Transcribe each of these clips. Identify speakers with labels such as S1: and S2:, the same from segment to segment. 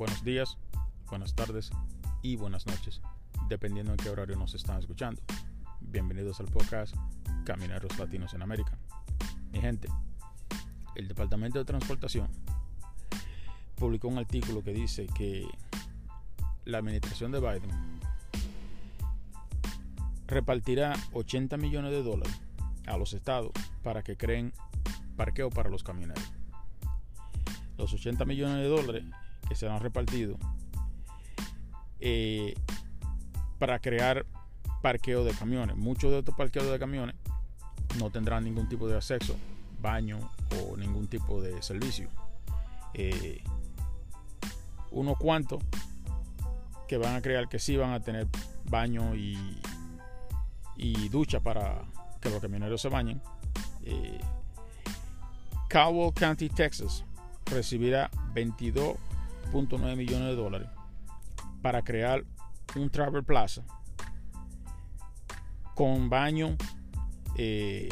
S1: buenos días, buenas tardes y buenas noches, dependiendo en qué horario nos están escuchando. Bienvenidos al podcast Camineros Latinos en América. Mi gente, el Departamento de Transportación publicó un artículo que dice que la administración de Biden repartirá 80 millones de dólares a los estados para que creen parqueo para los camioneros. Los 80 millones de dólares que serán repartidos eh, para crear parqueo de camiones. Muchos de estos parqueos de camiones no tendrán ningún tipo de acceso, baño o ningún tipo de servicio. Eh, unos cuantos que van a crear que sí van a tener baño y, ducha para que los camioneros se bañen. Eh, Cowell County, Texas, recibirá 22.9 millones de dólares para crear un Travel Plaza con baño, eh,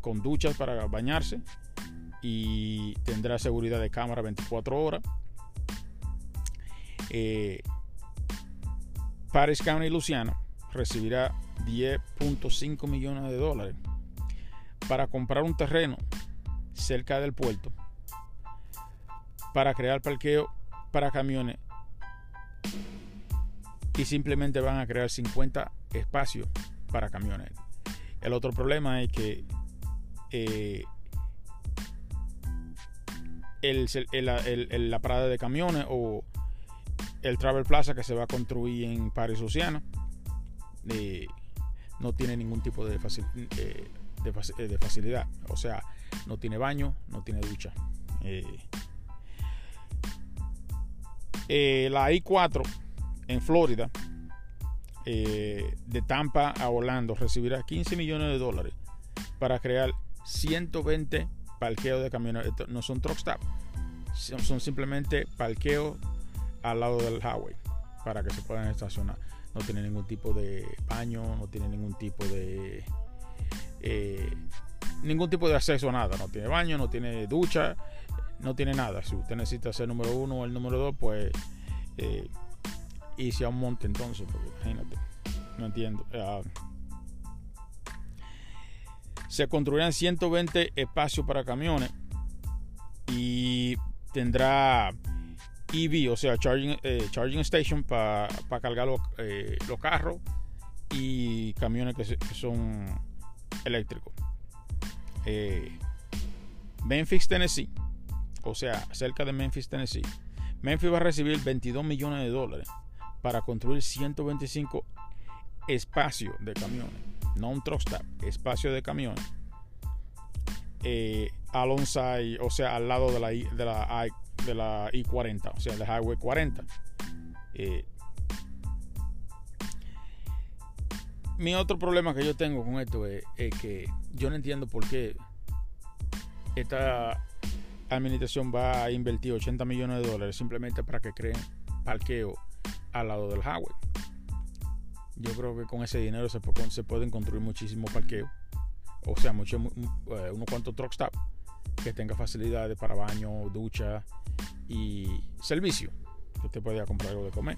S1: con duchas para bañarse y tendrá seguridad de cámara 24 horas. Eh, Paris County, Luciana, recibirá 10.5 millones de dólares para comprar un terreno cerca del puerto para crear parqueo para camiones y simplemente van a crear 50 espacios para camiones. El otro problema es que eh, la parada de camiones o el Travel Plaza que se va a construir en Paris, Luciana, eh, no tiene ningún tipo eh, de, facilidad. O sea, no tiene baño, no tiene ducha. La I4 en Florida, eh, de Tampa a Orlando, recibirá 15 millones de dólares para crear 120 parqueos de camiones. no son truck stop, son, simplemente parqueos al lado del highway para que se puedan estacionar. No tiene ningún tipo de baño, no tiene ningún tipo de eh, ningún tipo de acceso a nada. No tiene baño, no tiene ducha, no tiene nada. Si usted necesita ser número uno o el número dos, pues eh, y sea un monte entonces, porque imagínate, no entiendo. Ah, se construirán 120 espacios para camiones y tendrá EV, o sea, charging, eh, charging station para cargar eh, los, carros y camiones que, son eléctricos. Eh, Tennessee, o sea, cerca de Memphis, Tennessee. Memphis va a recibir 22 millones de dólares para construir 125 espacios de camiones, no un truck stop, espacio de camiones. Eh, o sea, al lado de la, I, de la, de la I-40, o sea, de Highway 40. Eh, mi otro problema que yo tengo con esto es, que yo no entiendo por qué esta administración va a invertir 80 millones de dólares simplemente para que creen parqueo al lado del highway. Yo creo que con ese dinero se, se pueden construir muchísimos parqueos. O sea, mucho, eh, unos cuantos truck stop que tenga facilidades para baño, ducha y servicio. Usted pueda comprar algo de comer.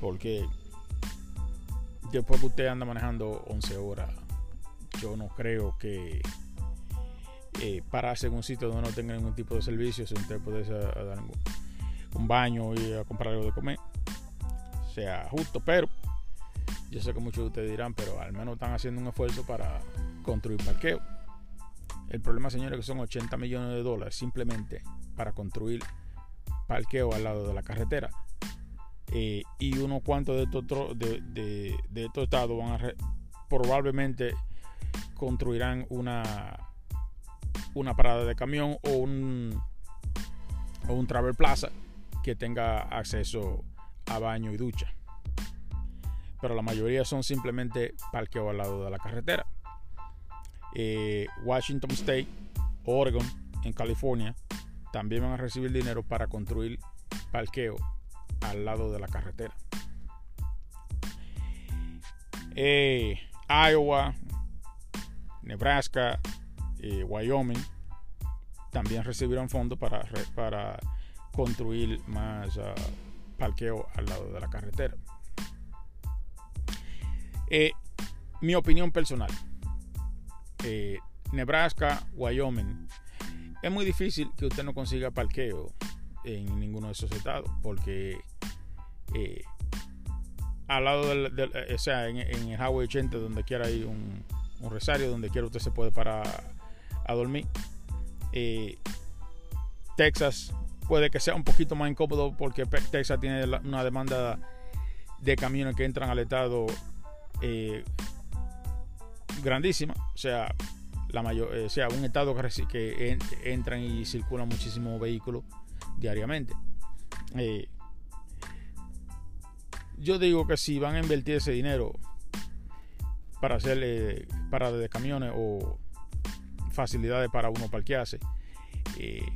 S1: Porque después que usted anda manejando 11 horas, yo no creo que eh, pararse en un sitio donde no tenga ningún tipo de servicio, si usted puede dar un baño y a comprar algo de comer sea justo, pero yo sé que muchos de ustedes dirán, pero al menos están haciendo un esfuerzo para construir parqueo. El problema, señores, que son 80 millones de dólares simplemente para construir parqueo al lado de la carretera. Eh, y unos cuantos de estos, de, de, estos estados van a probablemente construirán una, una parada de camión o un, o un travel plaza que tenga acceso a baño y ducha. Pero la mayoría son simplemente parqueo al lado de la carretera. Eh, Washington State, Oregon, en California, también van a recibir dinero para construir parqueo al lado de la carretera. Eh, Iowa, Nebraska, eh, Wyoming también recibirán fondos para, para construir más uh, parqueo al lado de la carretera. Eh, mi opinión personal. Eh, Nebraska, Wyoming. Es muy difícil que usted no consiga parqueo en ninguno de esos estados porque al lado del, del o sea, en, en, el Highway 80 donde quiera hay un, un rosario donde quiera usted se puede parar a dormir. Eh, Texas puede que sea un poquito más incómodo porque Texas tiene una demanda de camiones que entran al estado eh, grandísima. O sea la mayor eh, sea un estado que, que en, entran y circulan muchísimos vehículos diariamente. Yo digo que si van a invertir ese dinero para hacer eh, paradas de camiones o facilidades para uno parquearse, eh,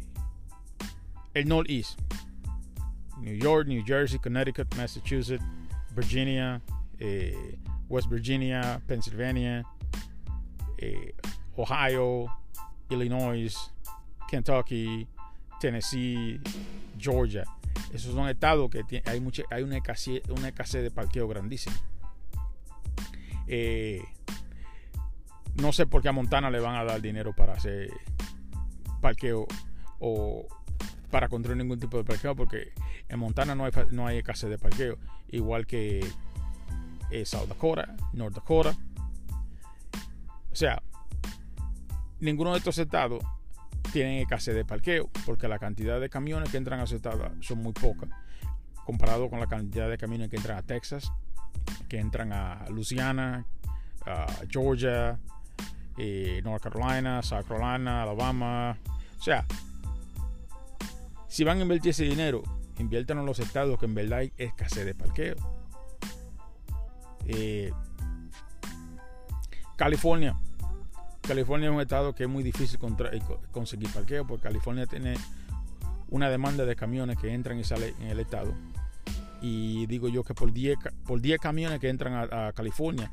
S1: el Northeast, New York, New Jersey, Connecticut, Massachusetts, Virginia, eh, West Virginia, Pennsylvania, eh, Ohio, Illinois, Kentucky, Tennessee, Georgia. Esos son estados que tiene, hay, mucha, hay una, escasez, una escasez de parqueo grandísima. Eh, no sé por qué a Montana le van a dar dinero para hacer parqueo o para construir ningún tipo de parqueo, porque en Montana no hay, no hay escasez de parqueo, igual que eh, South Dakota, North Dakota. O sea, ninguno de estos estados tienen escasez de parqueo, porque la cantidad de camiones que entran a su estado son muy pocas, comparado con la cantidad de camiones que entran a Texas, que entran a Louisiana, a Georgia, eh, North Carolina, South Carolina, Alabama. O sea, si van a invertir ese dinero, inviertan en los estados que en verdad hay escasez de parqueo. Eh, California. California es un estado que es muy difícil contra, conseguir parqueo porque California tiene una demanda de camiones que entran y salen en el estado. Y digo yo que por 10, por 10 camiones que entran a California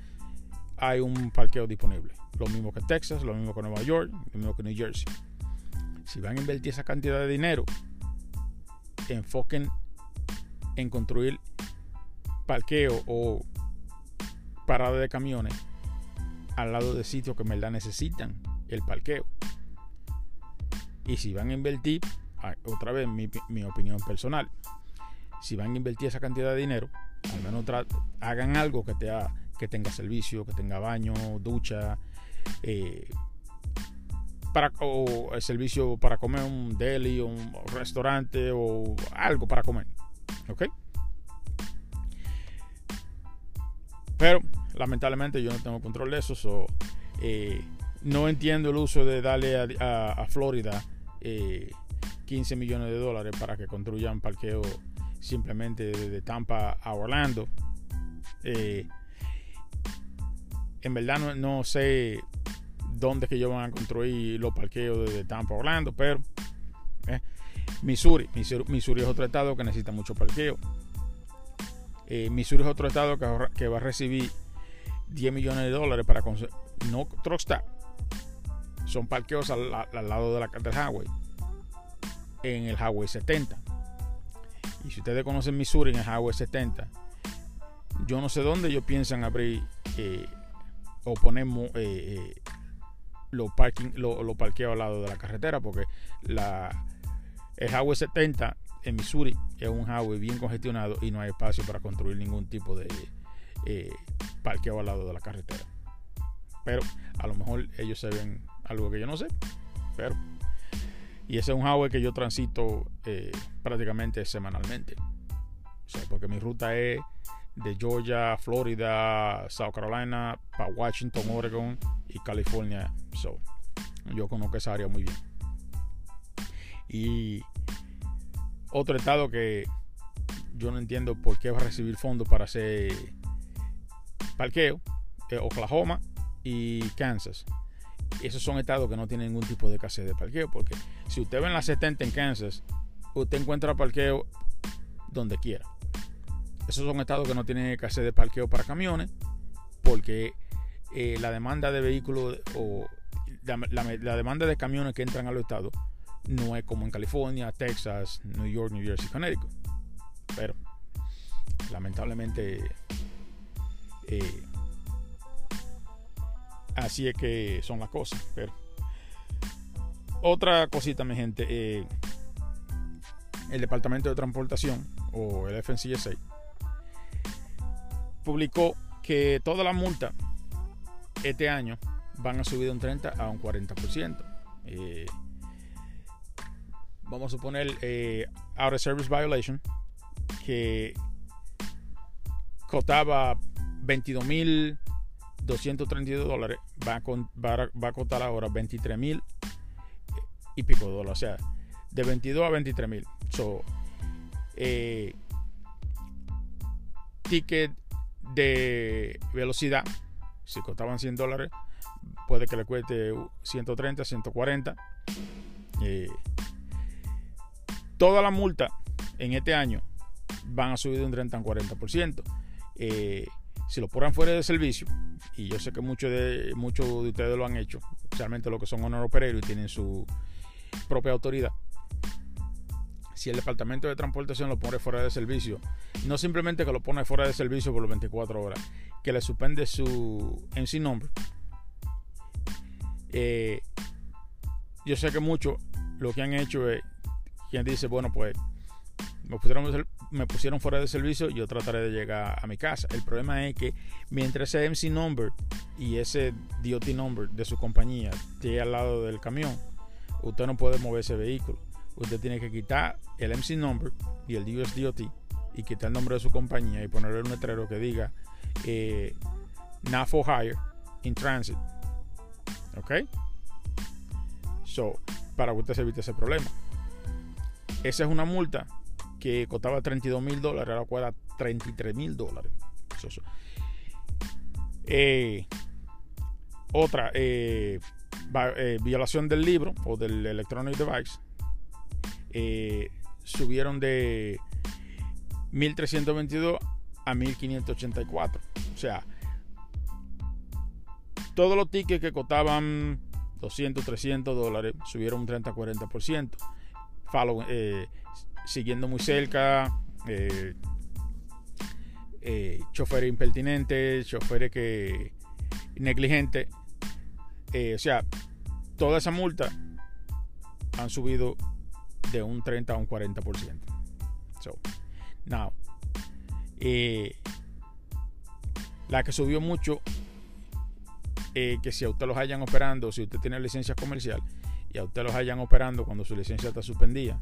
S1: hay un parqueo disponible. Lo mismo que Texas, lo mismo que Nueva York, lo mismo que New Jersey. Si van a invertir esa cantidad de dinero, enfoquen en construir parqueo o parada de camiones al lado de sitios que en verdad necesitan el parqueo. Y si van a invertir, otra vez mi, mi opinión personal, si van a invertir esa cantidad de dinero, al menos hagan algo que, te ha, que tenga servicio, que tenga baño, ducha, eh, para, o el servicio para comer un deli, un restaurante o algo para comer. ¿Ok? Pero lamentablemente yo no tengo control de eso. So, eh, no entiendo el uso de darle a, Florida eh, 15 millones de dólares para que construyan parqueo simplemente de, Tampa a Orlando. Eh, en verdad no, no, sé dónde que ellos van a construir los parqueos de, Tampa Orlando, pero eh, Missouri, Missouri, Missouri, es otro estado que necesita mucho parqueo. Eh, Missouri es otro estado que, va a recibir 10 millones de dólares para no Truckstop, son parqueos al, al, lado de la, del highway, en el highway 70 y si ustedes conocen Missouri en el Highway 70, yo no sé dónde ellos piensan abrir eh, o poner eh, eh, los parking, lo, lo parqueos al lado de la carretera, porque el Highway 70 en Missouri es un highway bien congestionado y no hay espacio para construir ningún tipo de eh, parqueo al lado de la carretera. Pero a lo mejor ellos se ven algo que yo no sé. Pero y ese es un highway que yo transito eh, prácticamente semanalmente. O sea, porque mi ruta es de Georgia, Florida, South Carolina, para Washington, Oregon y California. So, yo conozco esa área muy bien. Y otro estado que yo no entiendo por qué va a recibir fondos para hacer parqueo, Oklahoma y Kansas esos son estados que no tienen ningún tipo de escasez de parqueo. Porque si usted ve en la 70 en Kansas, usted encuentra parqueo donde quiera. Esos son estados que no tienen escasez de parqueo para camiones. Porque eh, la demanda de vehículos o la, demanda de camiones que entran a los estados no es como en California, Texas, New York, New Jersey, Connecticut. Pero lamentablemente eh, así es que son las cosas. Otra cosita, mi gente, eh, el Departamento de Transportación o el FNCSA publicó que toda la multa este año van a subir de un 30 a un 40%. Eh, vamos a suponer eh, out of service violation que costaba 22.232 dólares va a, va a costar ahora 23.000 y pico de dólares o sea de 22 a 23.000 so eh, ticket de velocidad si costaban 100 dólares puede que le cueste 130 140 eh, toda la multa en este año van a subir de un 30 a un 40%. Eh, si lo ponen fuera de servicio, y yo sé que muchos de, muchos de ustedes lo han hecho, especialmente los que son honor opereros y tienen su propia autoridad, si el departamento de transportación lo pone fuera de servicio, no simplemente que lo pone fuera de servicio por las 24 horas, que le suspende su MC nombre. Eh, yo sé que muchos lo que han hecho es quien dice, bueno, pues me pusieron, me pusieron fuera de servicio, yo trataré de llegar a mi casa. El problema es que mientras ese MC number y ese DOT number de su compañía esté al lado del camión, usted no puede mover ese vehículo. Usted tiene que quitar el MC number y el US DOT y quitar el nombre de su compañía y ponerle un letrero que diga eh, not for hire in transit. ¿Ok? So, para que usted se evite ese problema. Esa es una multa que costaba 32 mil dólares, ahora cuesta 33 mil dólares. Eh, otra, eh, eh, violación del libro o del electronic device. Subieron de 1322 a 1584. O sea, todos los tickets que costaban 200, 300 dólares subieron un 30-40% follow, eh, siguiendo muy cerca, eh, eh, choferes impertinentes, choferes que negligentes. o sea, toda esa multa han subido de un 30 a un 40%. So, now, la que subió mucho, que si a usted los hayan operando, si usted tiene licencia comercial, y a usted los hayan operando cuando su licencia está suspendida,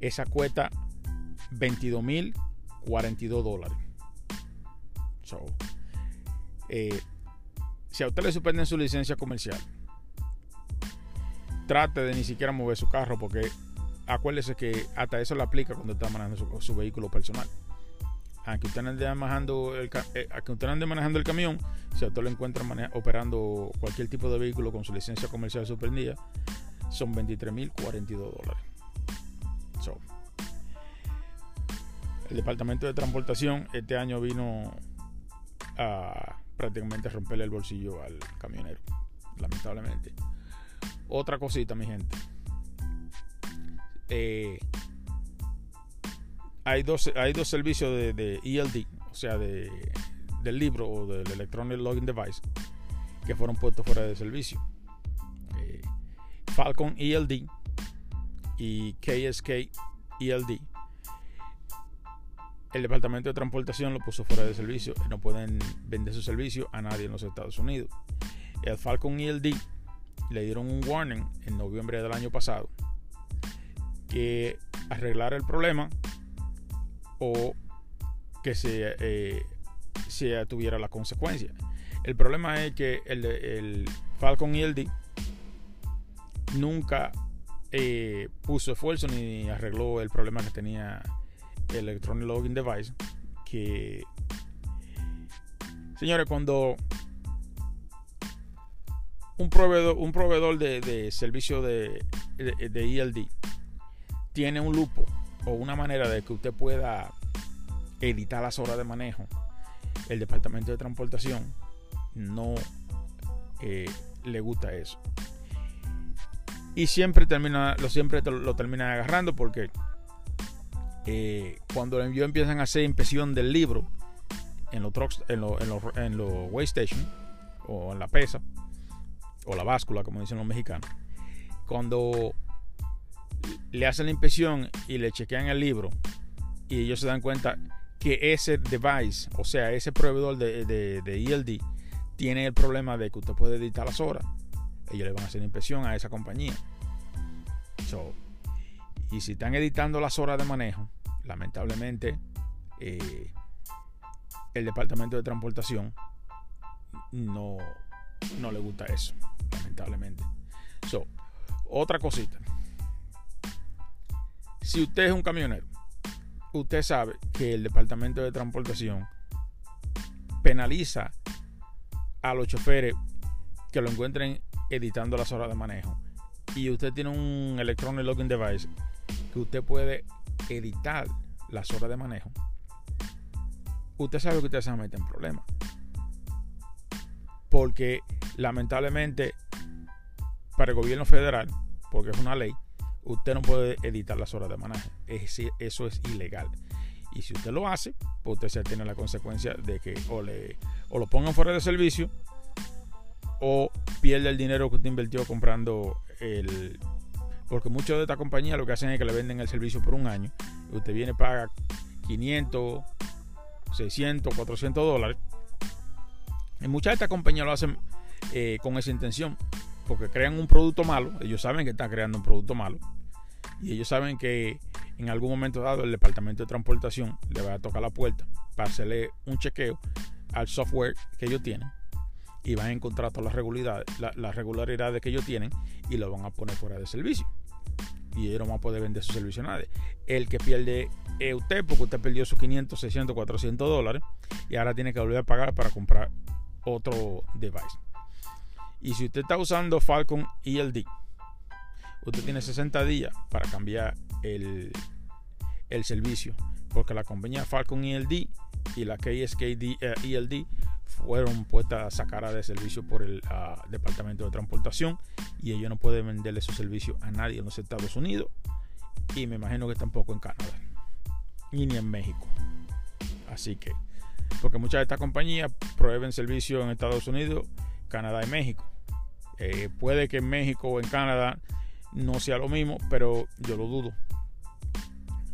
S1: esa cuesta 22.042 dólares. Eh, si a usted le suspenden su licencia comercial, trate de ni siquiera mover su carro porque acuérdese que hasta eso le aplica cuando está manejando su vehículo personal aunque usted ande manejando el, eh, usted ande manejando el camión, si usted lo encuentra operando cualquier tipo de vehículo con su licencia comercial suspendida, son 23.042 dólares. el Departamento de Transportación este año vino a prácticamente romperle el bolsillo al camionero, lamentablemente. Otra cosita, mi gente. Eh, hay dos, hay dos servicios de, ELD, o sea, de, del libro o del Electronic Login Device, que fueron puestos fuera de servicio. Eh, Falcon ELD y KSK ELD. El Departamento de Transportación lo puso fuera de servicio no pueden vender su servicio a nadie en los Estados Unidos. El Falcon ELD le dieron un warning en noviembre del año pasado que arreglar el problema o que se, eh, se tuviera la consecuencia. El problema es que el, el Falcon ELD nunca eh, puso esfuerzo ni arregló el problema que tenía el Electronic Login Device. Que, señores, cuando un proveedor, un proveedor de, servicio de, de, de ELD tiene un lupo o una manera de que usted pueda editar las horas de manejo, el departamento de transportación no eh, le gusta eso. Y siempre termina, lo siempre lo terminan agarrando porque eh, cuando ellos empiezan a hacer impresión del libro en los trucks, en los en en Waystation o en la pesa o la báscula, como dicen los mexicanos, cuando le hacen la impresión y le chequean el libro y ellos se dan cuenta que ese device, o sea, ese proveedor de, de, ELD, e tiene el problema de que usted puede editar las horas. Ellos le van a hacer impresión a esa compañía. y si están editando las horas de manejo, lamentablemente eh, el departamento de transportación no, no le gusta eso, lamentablemente. Otra cosita. Si usted es un camionero, usted sabe que el departamento de transportación penaliza a los choferes que lo encuentren editando las horas de manejo. Y usted tiene un electronic login device que usted puede editar las horas de manejo. Usted sabe que usted se mete en problemas. Porque lamentablemente para el gobierno federal, porque es una ley, usted no puede editar las horas de manejo. Eso es ilegal. Y si usted lo hace, pues usted se tiene la consecuencia de que o, le, o lo pongan fuera de servicio o pierde el dinero que usted invirtió comprando el... Porque muchos de estas compañías lo que hacen es que le venden el servicio por un año. usted viene paga 500, 600, 400 dólares. Y muchas de estas compañías lo hacen eh, con esa intención. Porque crean un producto malo. Ellos saben que están creando un producto malo y ellos saben que en algún momento dado el departamento de transportación le va a tocar la puerta para hacerle un chequeo al software que ellos tienen y van a encontrar todas las regularidades, regularidades que ellos tienen y lo van a poner fuera de servicio. Y ellos no van a poder vender su servicio a nadie. El que pierde es usted porque usted perdió sus 500, 600, 400 dólares y ahora tiene que volver a pagar para comprar otro device. Y si usted está usando Falcon ELD, usted tiene 60 días para cambiar el, el servicio. Porque la compañía Falcon ELD y la KSKD ELD eh, e fueron puestas a sacar de servicio por el ah, Departamento de Transportación y ellos no pueden venderle su servicio a nadie en los Estados Unidos y me imagino que tampoco en Canadá ni en México. Así que, porque muchas de estas compañías prueben servicio en Estados Unidos, Canadá y México. Eh, puede que en México o en Canadá no sea lo mismo, pero yo lo dudo.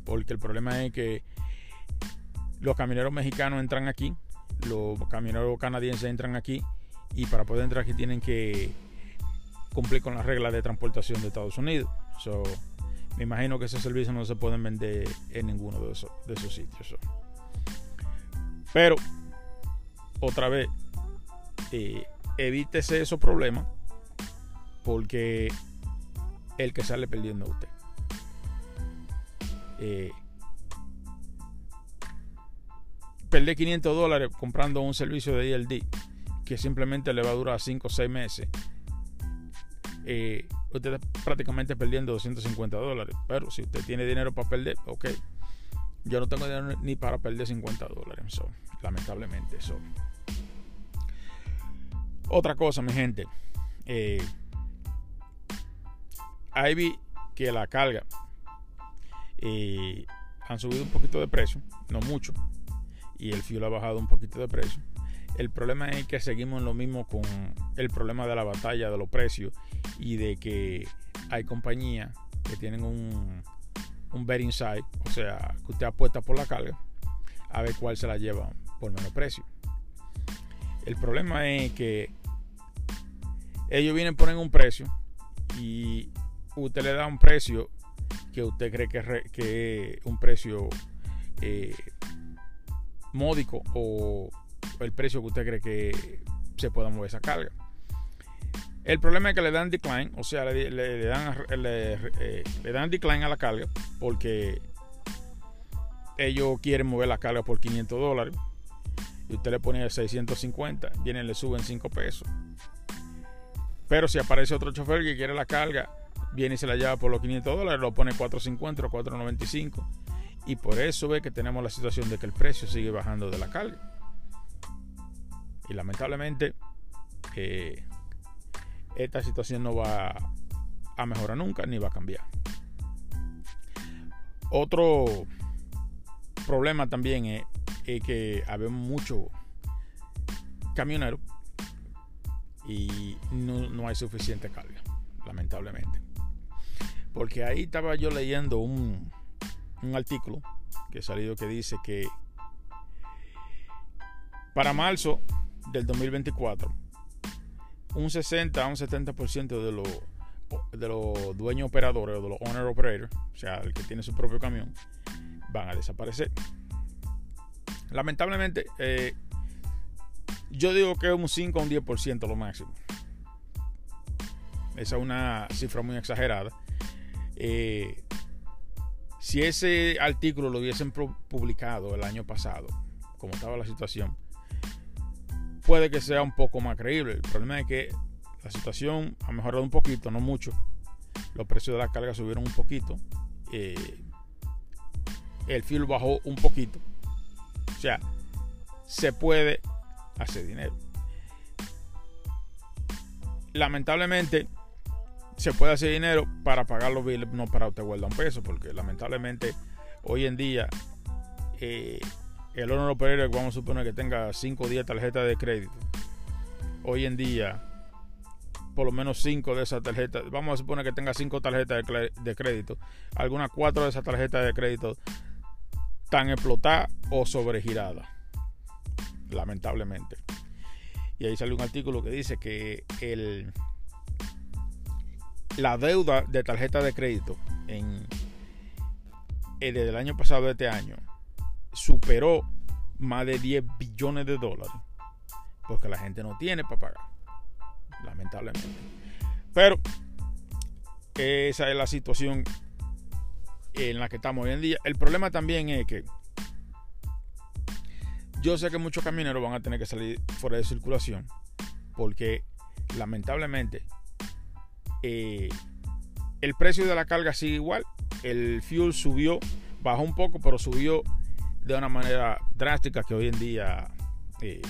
S1: Porque el problema es que los camioneros mexicanos entran aquí, los camioneros canadienses entran aquí y para poder entrar aquí tienen que cumplir con las reglas de transportación de Estados Unidos. So, me imagino que ese servicio no se pueden vender en ninguno esos, de esos sitios. Pero, otra vez, eh, evítese esos problemas porque el que sale perdiendo a usted. Eh, perder 500 dólares comprando un servicio de ILD que simplemente le va a durar 5 o 6 meses. Eh, usted está prácticamente perdiendo 250 dólares. Pero si usted tiene dinero para perder, ok. Yo no tengo dinero ni para perder 50 dólares. lamentablemente, eso. Otra cosa, mi gente. Eh, ahí vi que la carga eh, han subido un poquito de precio, no mucho, y el fuel ha bajado un poquito de precio. El problema es que seguimos lo mismo con el problema de la batalla de los precios y de que hay compañías que tienen un, un betting side, o sea, que usted apuesta por la carga a ver cuál se la lleva por menos precio. El problema es que ellos vienen ponen un precio y usted le da un precio que usted cree que, es un precio eh, módico o el precio que usted cree que se pueda mover esa carga. El problema es que le dan decline, o sea, le, dan, eh, le, dan decline a la carga porque ellos quieren mover la carga por 500 dólares y usted le pone 650, vienen le suben 5 pesos. Pero si aparece otro chofer que quiere la carga viene y se la lleva por los 500 dólares, lo pone 450 o 495. Y por eso ve que tenemos la situación de que el precio sigue bajando de la carga. Y lamentablemente eh, esta situación no va a mejorar nunca ni va a cambiar. Otro problema también es, que habemos muchos camioneros y no, hay suficiente carga, lamentablemente. Porque ahí estaba yo leyendo un, un artículo que ha salido que dice que para marzo del 2024, un 60 a un 70% de los de dueños operadores o de los owner operators, o sea, el que tiene su propio camión, van a desaparecer. Lamentablemente, eh, yo digo que es un 5 o un 10% lo máximo. Esa es una cifra muy exagerada. Eh, si ese artículo lo hubiesen publicado el año pasado, como estaba la situación, puede que sea un poco más creíble. El problema es que la situación ha mejorado un poquito, no mucho. Los precios de la carga subieron un poquito. Eh, el fuel bajó un poquito. O sea, se puede hacer dinero. Lamentablemente, se puede hacer dinero para pagar los billes, no para usted guardar un peso, porque lamentablemente hoy en día eh, el honor operario, vamos a suponer que tenga 5 o 10 tarjetas de crédito, hoy en día, por lo menos 5 de esas tarjetas, vamos a suponer que tenga 5 tarjetas de, crédito, algunas 4 de esas tarjetas de crédito están explotadas o sobregiradas, lamentablemente. Y ahí sale un artículo que dice que el, la deuda de tarjeta de crédito en, eh, desde el año pasado de este año superó más de 10 billones de dólares porque la gente no tiene para pagar lamentablemente pero esa es la situación en la que estamos hoy en día el problema también es que yo sé que muchos camioneros van a tener que salir fuera de circulación porque lamentablemente eh, el precio de la carga sigue igual. El fuel subió, bajó un poco, pero subió de una manera drástica que hoy en día eh,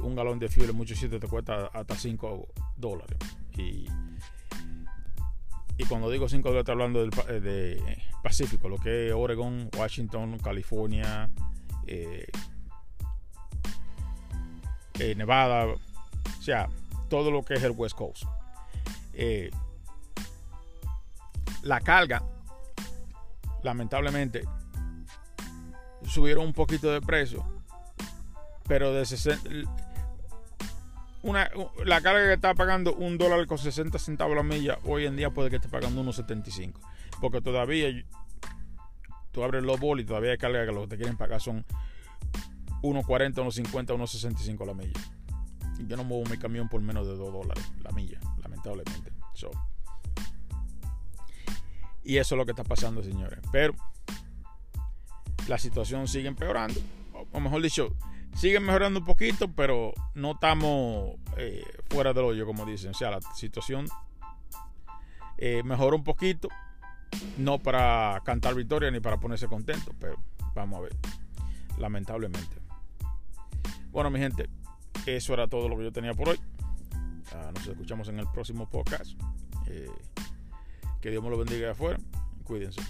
S1: un galón de fuel en muchos sitios te cuesta hasta 5 dólares. Y, y cuando digo 5 dólares estoy hablando del eh, de Pacífico, lo que es Oregon, Washington, California, Nevada, o sea, todo lo que es el West Coast. Eh, la carga, lamentablemente, subieron un poquito de precio, pero de 60, una, la carga que está pagando un dólar con 60 centavos la milla, hoy en día puede que esté pagando unos 75. Porque todavía tú abres los bolis y todavía hay carga que lo que te quieren pagar son 1.40, 1.50, 1.65 la milla. Yo no muevo mi camión por menos de 2 dólares la milla, lamentablemente. y eso es lo que está pasando, señores. Pero la situación sigue empeorando. O mejor dicho, sigue mejorando un poquito, pero no estamos eh, fuera del hoyo, como dicen. O sea, la situación eh, mejoró un poquito. No para cantar victoria ni para ponerse contento, pero vamos a ver. Lamentablemente. Bueno, mi gente, eso era todo lo que yo tenía por hoy. Nos escuchamos en el próximo podcast. Eh, que Dios me lo bendiga de afuera. Cuídense.